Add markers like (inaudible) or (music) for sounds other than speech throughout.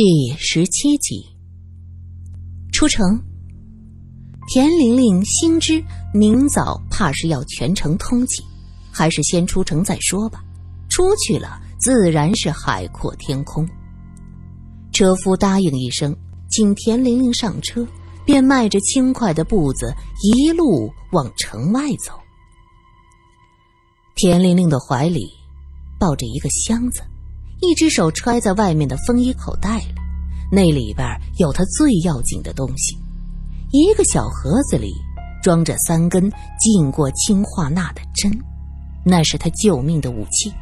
第十七集出城。田玲玲心知明早怕是要全城通缉，还是先出城再说吧。出去了，自然是海阔天空。车夫答应一声，请田玲玲上车，便迈着轻快的步子一路往城外走。田玲玲的怀里抱着一个箱子。一只手揣在外面的风衣口袋里，那里边有他最要紧的东西，一个小盒子里装着三根浸过氰化钠的针，那是他救命的武器。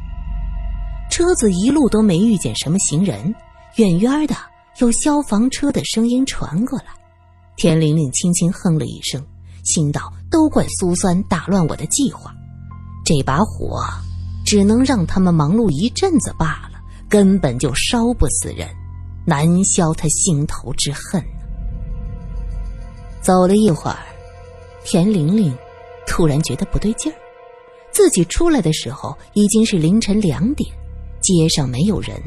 车子一路都没遇见什么行人，远远的有消防车的声音传过来。田玲玲轻轻哼了一声，心道：都怪苏三打乱我的计划，这把火只能让他们忙碌一阵子罢了。根本就烧不死人，难消他心头之恨走了一会儿，田玲玲突然觉得不对劲儿。自己出来的时候已经是凌晨两点，街上没有人，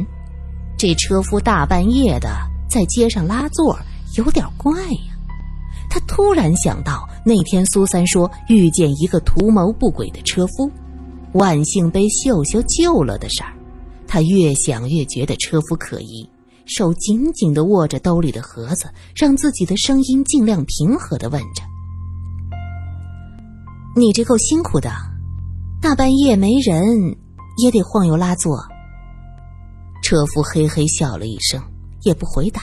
这车夫大半夜的在街上拉座，有点怪呀。他突然想到那天苏三说遇见一个图谋不轨的车夫，万幸被秀秀救了的事儿。他越想越觉得车夫可疑，手紧紧的握着兜里的盒子，让自己的声音尽量平和的问着：“你这够辛苦的，大半夜没人也得晃悠拉座。”车夫嘿嘿笑了一声，也不回答，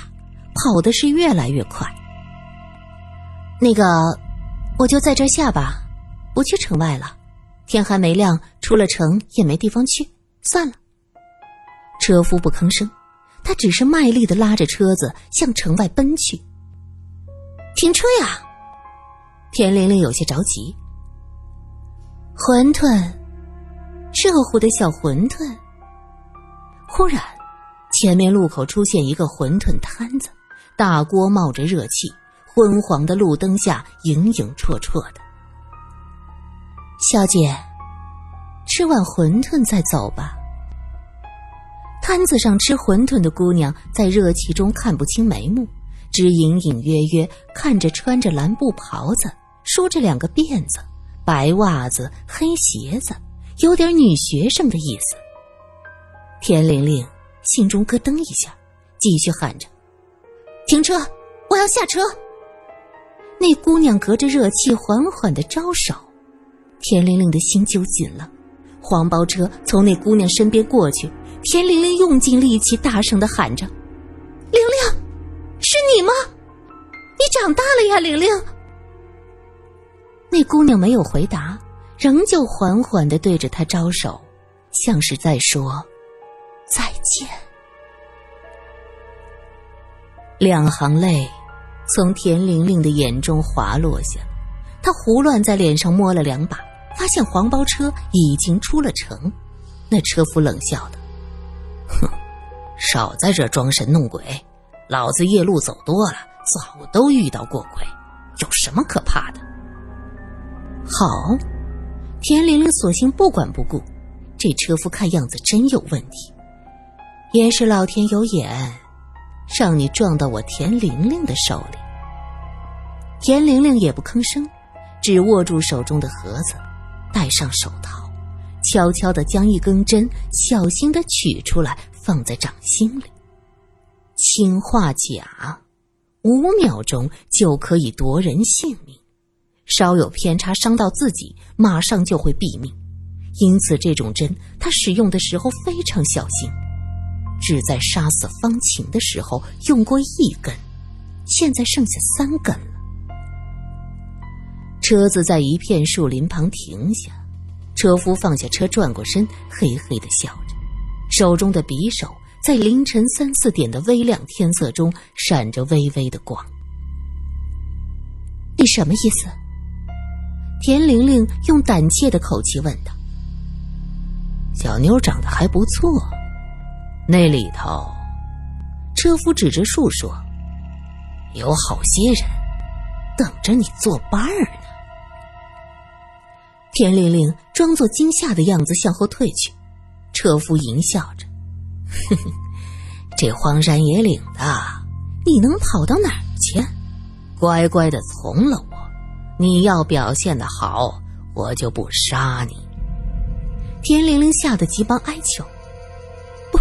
跑的是越来越快。那个，我就在这下吧，不去城外了，天还没亮，出了城也没地方去，算了。车夫不吭声，他只是卖力的拉着车子向城外奔去。停车呀！田玲玲有些着急。馄饨，热乎的小馄饨。忽然，前面路口出现一个馄饨摊子，大锅冒着热气，昏黄的路灯下影影绰绰的。小姐，吃碗馄饨再走吧。摊子上吃馄饨的姑娘在热气中看不清眉目，只隐隐约约看着穿着蓝布袍子、梳着两个辫子、白袜子、黑鞋子，有点女学生的意思。田玲玲心中咯噔一下，继续喊着：“停车！我要下车！”那姑娘隔着热气缓缓的招手，田玲玲的心揪紧了。黄包车从那姑娘身边过去。田玲玲用尽力气，大声的喊着：“玲玲，是你吗？你长大了呀，玲玲。”那姑娘没有回答，仍旧缓缓的对着他招手，像是在说再见。两行泪从田玲玲的眼中滑落下，她胡乱在脸上摸了两把，发现黄包车已经出了城。那车夫冷笑道。哼，(laughs) 少在这装神弄鬼！老子夜路走多了，早都遇到过鬼，有什么可怕的？好，田玲玲索性不管不顾。这车夫看样子真有问题，也是老天有眼，让你撞到我田玲玲的手里。田玲玲也不吭声，只握住手中的盒子，戴上手套。悄悄的将一根针小心的取出来，放在掌心里。氰化钾，五秒钟就可以夺人性命，稍有偏差伤到自己，马上就会毙命。因此，这种针他使用的时候非常小心，只在杀死方晴的时候用过一根，现在剩下三根了。车子在一片树林旁停下。车夫放下车，转过身，嘿嘿的笑着，手中的匕首在凌晨三四点的微亮天色中闪着微微的光。你什么意思？田玲玲用胆怯的口气问道。小妞长得还不错，那里头，车夫指着树说：“有好些人等着你作伴儿呢。”田玲玲装作惊吓的样子向后退去，车夫淫笑着：“哼哼，这荒山野岭的，你能跑到哪儿去？乖乖的从了我。你要表现的好，我就不杀你。”田玲玲吓得急忙哀求：“不，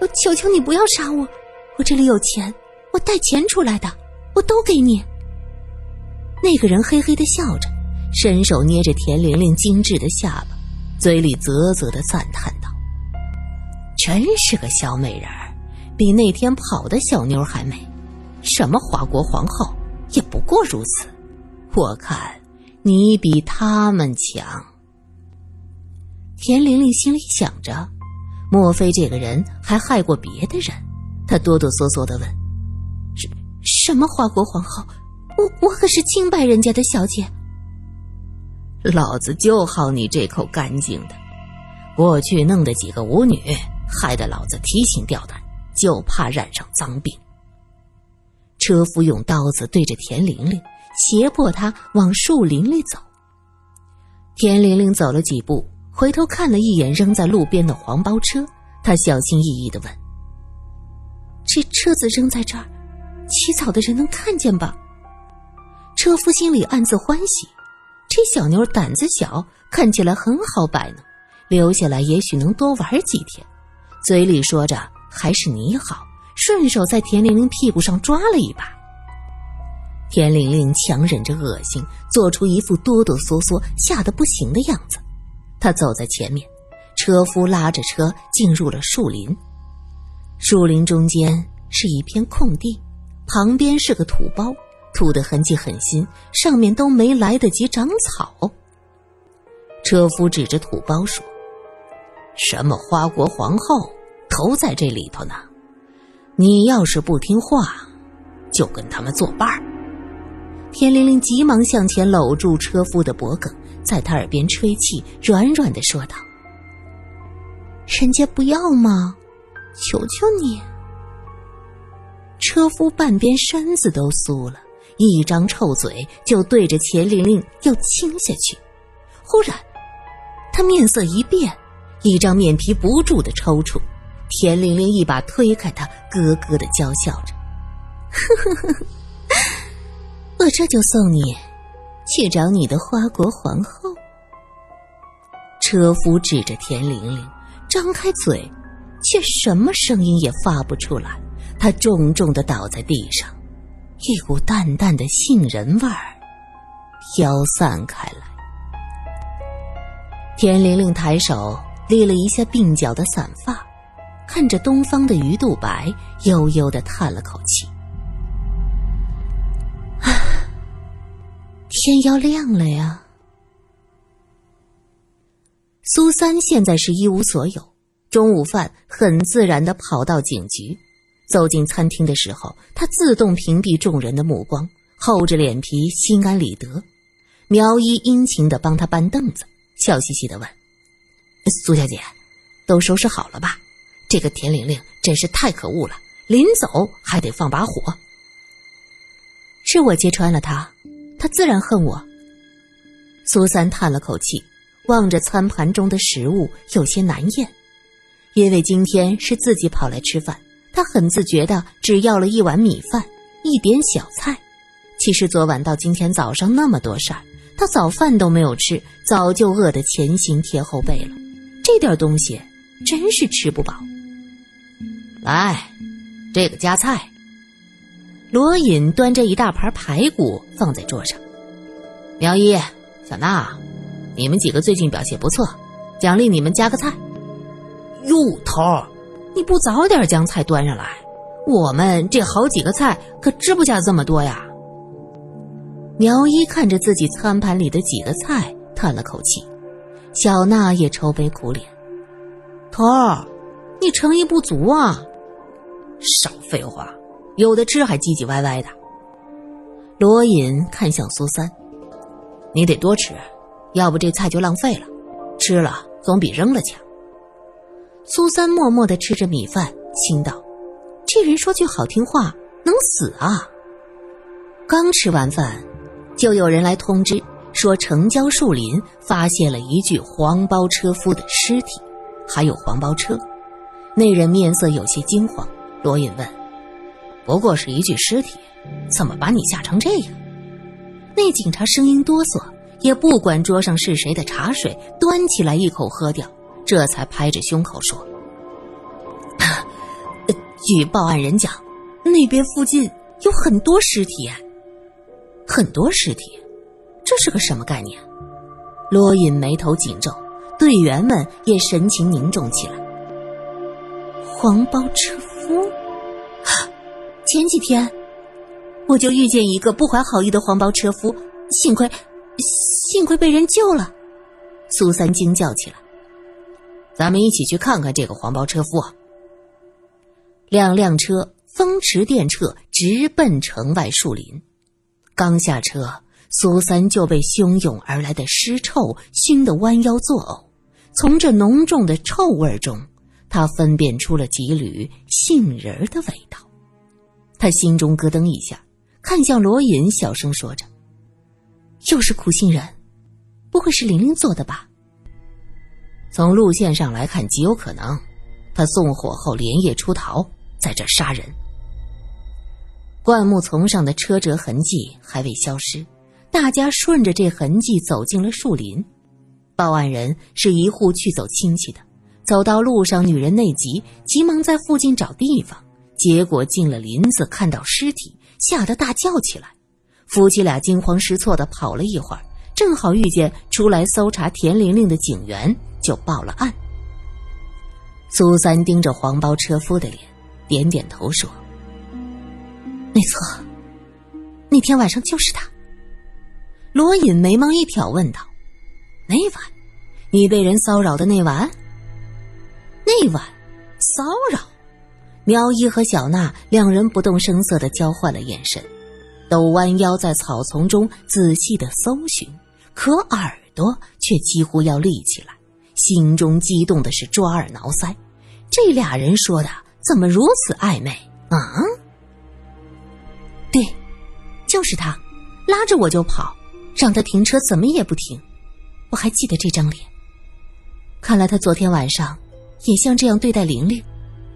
我求求你不要杀我，我这里有钱，我带钱出来的，我都给你。”那个人嘿嘿的笑着，伸手捏着田玲玲精致的下巴，嘴里啧啧的赞叹道：“真是个小美人儿，比那天跑的小妞还美。什么华国皇后，也不过如此。我看你比他们强。”田玲玲心里想着，莫非这个人还害过别的人？她哆哆嗦嗦的问：“什什么华国皇后？”我我可是清白人家的小姐，老子就好你这口干净的。过去弄的几个舞女，害得老子提心吊胆，就怕染上脏病。车夫用刀子对着田玲玲，胁迫她往树林里走。田玲玲走了几步，回头看了一眼扔在路边的黄包车，她小心翼翼的问：“这车子扔在这儿，起草的人能看见吧？”车夫心里暗自欢喜，这小妞胆子小，看起来很好摆弄，留下来也许能多玩几天。嘴里说着还是你好，顺手在田玲玲屁股上抓了一把。田玲玲强忍着恶心，做出一副哆哆嗦嗦、吓得不行的样子。她走在前面，车夫拉着车进入了树林。树林中间是一片空地，旁边是个土包。土的痕迹很新，上面都没来得及长草。车夫指着土包说：“什么花国皇后都在这里头呢，你要是不听话，就跟他们作伴。”田玲玲急忙向前搂住车夫的脖颈，在他耳边吹气，软软的说道：“人家不要吗？求求你！”车夫半边身子都酥了。一张臭嘴就对着钱玲玲要亲下去，忽然，他面色一变，一张面皮不住的抽搐。田玲玲一把推开他，咯咯的娇笑着：“呵呵呵，我这就送你去找你的花国皇后。”车夫指着田玲玲，张开嘴，却什么声音也发不出来。他重重的倒在地上。一股淡淡的杏仁味儿飘散开来。田玲玲抬手理了一下鬓角的散发，看着东方的鱼肚白，悠悠的叹了口气：“啊 (sighs) 天要亮了呀。”苏三现在是一无所有，中午饭很自然的跑到警局。走进餐厅的时候，他自动屏蔽众人的目光，厚着脸皮，心安理得。苗一殷勤的帮他搬凳子，笑嘻嘻的问：“苏小姐，都收拾好了吧？这个田玲玲真是太可恶了，临走还得放把火。”是我揭穿了他，他自然恨我。苏三叹了口气，望着餐盘中的食物，有些难咽，因为今天是自己跑来吃饭。他很自觉的只要了一碗米饭，一点小菜。其实昨晚到今天早上那么多事儿，他早饭都没有吃，早就饿得前心贴后背了。这点东西真是吃不饱。来，这个夹菜。罗隐端着一大盘排骨放在桌上。苗一、小娜，你们几个最近表现不错，奖励你们加个菜。哟，头儿。你不早点将菜端上来，我们这好几个菜可吃不下这么多呀。苗一看着自己餐盘里的几个菜，叹了口气。小娜也愁眉苦脸：“头儿，你诚意不足啊！少废话，有的吃还唧唧歪歪的。”罗隐看向苏三：“你得多吃，要不这菜就浪费了。吃了总比扔了强。”苏三默默的吃着米饭，心道：“这人说句好听话，能死啊！”刚吃完饭，就有人来通知说，城郊树林发现了一具黄包车夫的尸体，还有黄包车。那人面色有些惊慌，罗隐问：“不过是一具尸体，怎么把你吓成这样？”那警察声音哆嗦，也不管桌上是谁的茶水，端起来一口喝掉，这才拍着胸口说：(coughs) “据报案人讲，那边附近有很多尸体，很多尸体，这是个什么概念？”罗隐眉头紧皱，队员们也神情凝重起来。黄包车夫，(coughs) 前几天我就遇见一个不怀好意的黄包车夫，幸亏幸亏被人救了。苏三惊叫起来：“咱们一起去看看这个黄包车夫。”两辆车风驰电掣，直奔城外树林。刚下车，苏三就被汹涌而来的尸臭熏得弯腰作呕。从这浓重的臭味中，他分辨出了几缕杏仁的味道，他心中咯噔一下，看向罗隐，小声说着：“又是苦杏仁，不会是玲玲做的吧？”从路线上来看，极有可能。他纵火后连夜出逃，在这杀人。灌木丛上的车辙痕迹还未消失，大家顺着这痕迹走进了树林。报案人是一户去走亲戚的。走到路上，女人内急，急忙在附近找地方，结果进了林子，看到尸体，吓得大叫起来。夫妻俩惊慌失措的跑了一会儿，正好遇见出来搜查田玲玲的警员，就报了案。苏三盯着黄包车夫的脸，点点头说：“没错，那天晚上就是他。”罗隐眉毛一挑，问道：“那晚，你被人骚扰的那晚？”那晚，骚扰，苗一和小娜两人不动声色的交换了眼神，都弯腰在草丛中仔细的搜寻，可耳朵却几乎要立起来，心中激动的是抓耳挠腮。这俩人说的怎么如此暧昧啊？对，就是他，拉着我就跑，让他停车怎么也不停。我还记得这张脸，看来他昨天晚上。也像这样对待玲玲，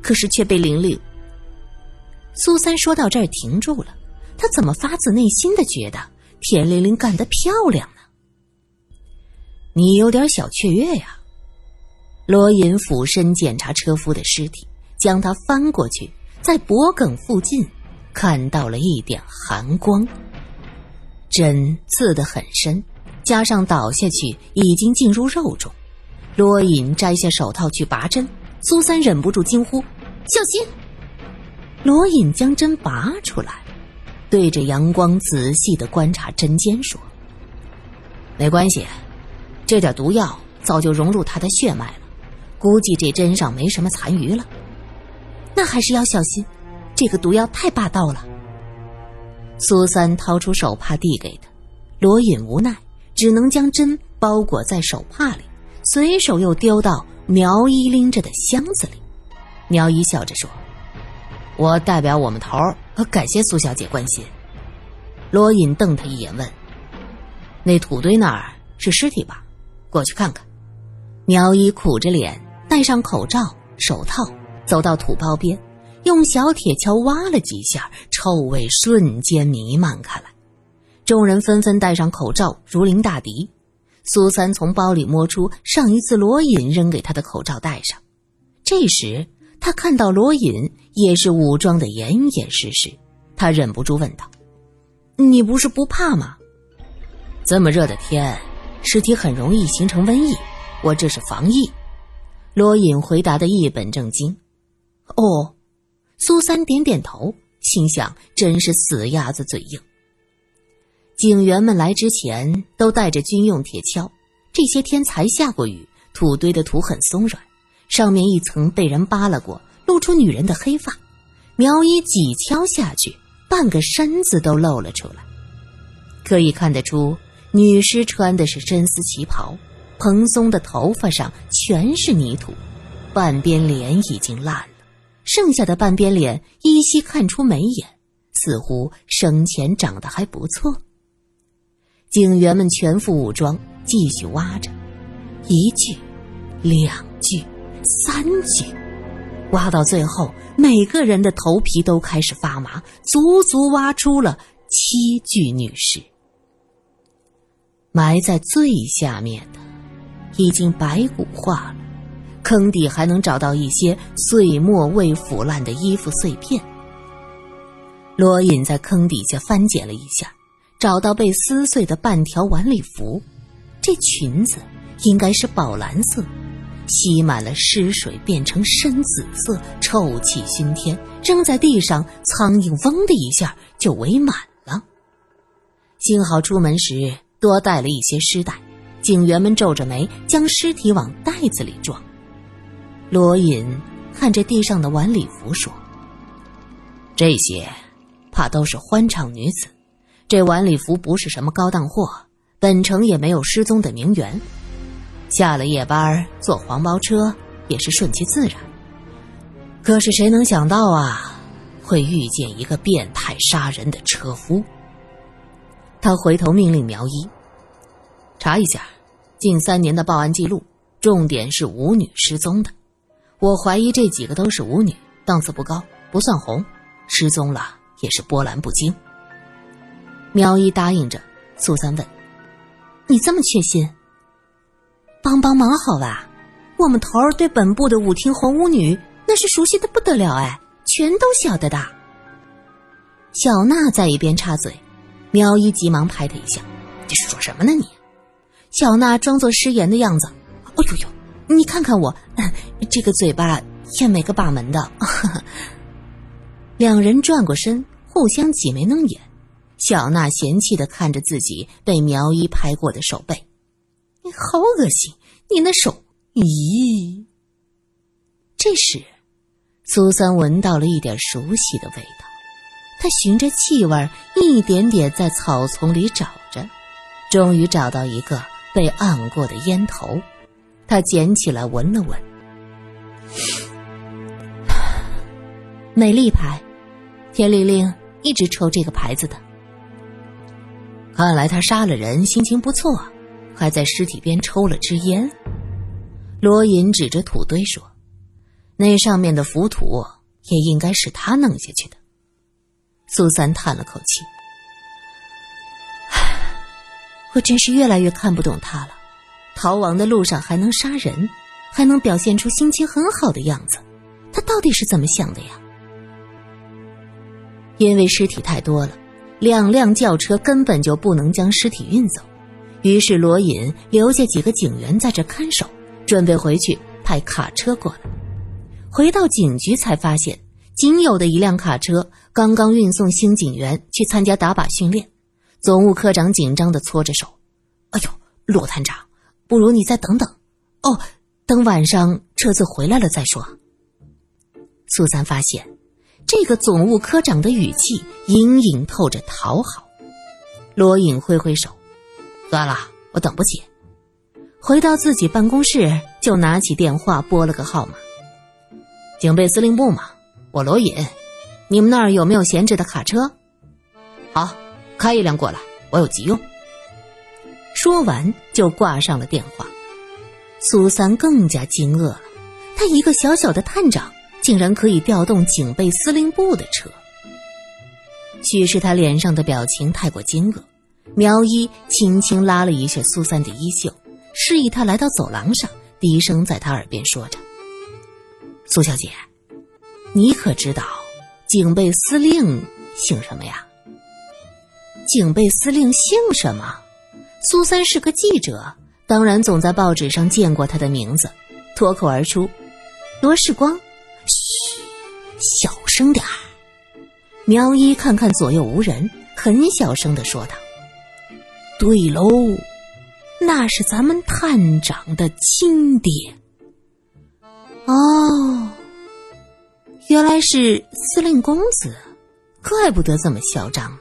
可是却被玲玲。苏三说到这儿停住了，他怎么发自内心的觉得田玲玲干得漂亮？你有点小雀跃呀。罗隐俯身检查车夫的尸体，将他翻过去，在脖颈附近看到了一点寒光，针刺得很深，加上倒下去已经进入肉中。罗隐摘下手套去拔针，苏三忍不住惊呼：“小心！”罗隐将针拔出来，对着阳光仔细的观察针尖，说：“没关系，这点毒药早就融入他的血脉了，估计这针上没什么残余了。那还是要小心，这个毒药太霸道了。”苏三掏出手帕递给他，罗隐无奈，只能将针包裹在手帕里。随手又丢到苗一拎着的箱子里，苗一笑着说：“我代表我们头儿，感谢苏小姐关心。”罗隐瞪他一眼，问：“那土堆那儿是尸体吧？过去看看。”苗一苦着脸，戴上口罩、手套，走到土包边，用小铁锹挖了几下，臭味瞬间弥漫开来。众人纷纷戴上口罩，如临大敌。苏三从包里摸出上一次罗隐扔给他的口罩，戴上。这时他看到罗隐也是武装的严严实实，他忍不住问道：“你不是不怕吗？这么热的天，尸体很容易形成瘟疫，我这是防疫。”罗隐回答的一本正经。哦，苏三点点头，心想：真是死鸭子嘴硬。警员们来之前都带着军用铁锹，这些天才下过雨，土堆的土很松软，上面一层被人扒拉过，露出女人的黑发。苗一几锹下去，半个身子都露了出来，可以看得出女尸穿的是真丝旗袍，蓬松的头发上全是泥土，半边脸已经烂了，剩下的半边脸依稀看出眉眼，似乎生前长得还不错。警员们全副武装，继续挖着，一具、两具、三具，挖到最后，每个人的头皮都开始发麻，足足挖出了七具女尸。埋在最下面的，已经白骨化了。坑底还能找到一些碎末未腐烂的衣服碎片。罗隐在坑底下翻捡了一下，找到被撕碎的半条晚礼服，这裙子应该是宝蓝色。吸满了尸水，变成深紫色，臭气熏天。扔在地上，苍蝇嗡的一下就围满了。幸好出门时多带了一些尸袋，警员们皱着眉将尸体往袋子里装。罗隐看着地上的晚礼服说：“这些，怕都是欢场女子。这晚礼服不是什么高档货，本城也没有失踪的名媛。”下了夜班坐黄包车也是顺其自然，可是谁能想到啊，会遇见一个变态杀人的车夫。他回头命令苗一查一下近三年的报案记录，重点是舞女失踪的。我怀疑这几个都是舞女，档次不高，不算红，失踪了也是波澜不惊。苗一答应着，苏三问：“你这么确信？”帮帮忙好吧，我们头儿对本部的舞厅红舞女那是熟悉的不得了哎，全都晓得的。小娜在一边插嘴，苗一急忙拍他一下：“这是说什么呢你？”小娜装作失言的样子：“哎呦呦，你看看我，(laughs) 这个嘴巴也没个把门的。(laughs) ”两人转过身，互相挤眉弄眼。小娜嫌弃的看着自己被苗一拍过的手背。你好恶心！你那手，咦？这时，苏三闻到了一点熟悉的味道。他循着气味一点点在草丛里找着，终于找到一个被按过的烟头。他捡起来闻了闻，(sighs) 美丽牌，田玲玲一直抽这个牌子的。看来他杀了人，心情不错。还在尸体边抽了支烟，罗隐指着土堆说：“那上面的浮土也应该是他弄下去的。”苏三叹了口气：“我真是越来越看不懂他了。逃亡的路上还能杀人，还能表现出心情很好的样子，他到底是怎么想的呀？”因为尸体太多了，两辆轿车根本就不能将尸体运走。于是罗隐留下几个警员在这看守，准备回去派卡车过来。回到警局才发现，仅有的一辆卡车刚刚运送新警员去参加打靶训练。总务科长紧张地搓着手：“哎呦，罗探长，不如你再等等。哦，等晚上车子回来了再说。”苏三发现，这个总务科长的语气隐隐透着讨好。罗隐挥挥手。算了，我等不起。回到自己办公室，就拿起电话拨了个号码。警备司令部嘛，我罗隐，你们那儿有没有闲置的卡车？好，开一辆过来，我有急用。说完就挂上了电话。苏三更加惊愕了，他一个小小的探长，竟然可以调动警备司令部的车。许是他脸上的表情太过惊愕。苗一轻轻拉了一下苏三的衣袖，示意他来到走廊上，低声在他耳边说着：“苏小姐，你可知道警备司令姓什么呀？”警备司令姓什么？苏三是个记者，当然总在报纸上见过他的名字，脱口而出：“罗世光。”嘘，小声点儿。苗一看看左右无人，很小声的说道。对喽，那是咱们探长的亲爹。哦，原来是司令公子，怪不得这么嚣张了。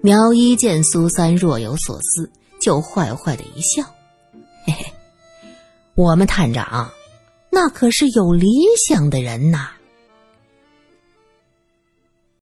苗一见苏三若有所思，就坏坏的一笑：“嘿嘿，我们探长那可是有理想的人呐。”